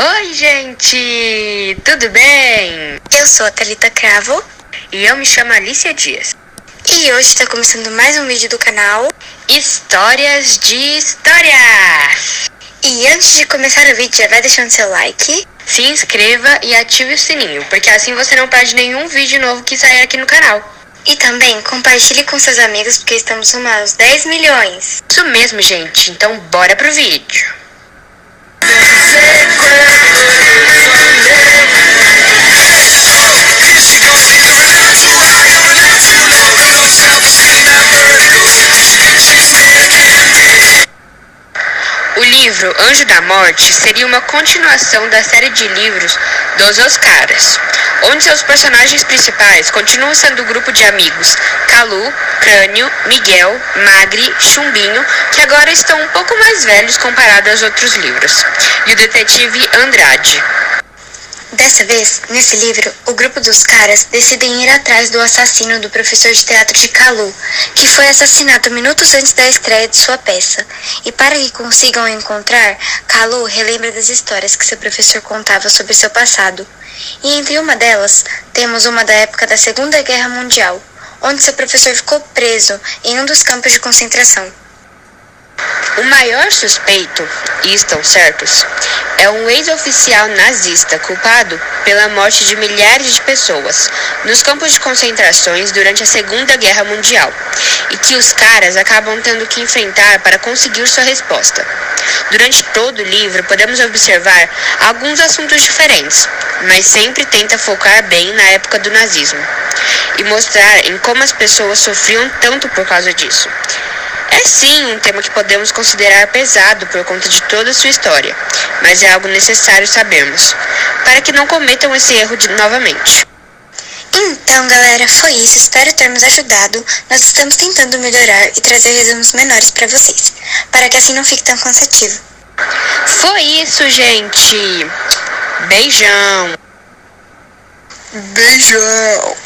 Oi, gente! Tudo bem? Eu sou a Thalita Cravo E eu me chamo Alicia Dias. e hoje está começando mais um vídeo do canal. Histórias de História! E antes de começar o vídeo, já vai deixando seu like. Se inscreva e ative o sininho, porque assim você não perde nenhum vídeo novo que sair aqui no canal. E também compartilhe com seus amigos, porque estamos rumo aos 10 milhões. Isso mesmo, gente. Então bora pro vídeo. Livro Anjo da Morte seria uma continuação da série de livros dos Oscaras, onde seus personagens principais continuam sendo o grupo de amigos Calu, Crânio, Miguel, Magri, Chumbinho, que agora estão um pouco mais velhos comparado aos outros livros, e o detetive Andrade. Dessa vez, nesse livro, o grupo dos caras decidem ir atrás do assassino do professor de teatro de Calu, que foi assassinado minutos antes da estreia de sua peça. E para que consigam encontrar, Calu relembra das histórias que seu professor contava sobre seu passado. E entre uma delas, temos uma da época da Segunda Guerra Mundial, onde seu professor ficou preso em um dos campos de concentração. O maior suspeito, e estão certos, é um ex-oficial nazista culpado pela morte de milhares de pessoas nos campos de concentrações durante a Segunda Guerra Mundial e que os caras acabam tendo que enfrentar para conseguir sua resposta. Durante todo o livro, podemos observar alguns assuntos diferentes, mas sempre tenta focar bem na época do nazismo e mostrar em como as pessoas sofriam tanto por causa disso. É sim um tema que podemos considerar pesado por conta de toda a sua história, mas é algo necessário sabermos, para que não cometam esse erro de, novamente. Então, galera, foi isso. Espero termos ajudado. Nós estamos tentando melhorar e trazer resumos menores para vocês, para que assim não fique tão cansativo. Foi isso, gente! Beijão! Beijão!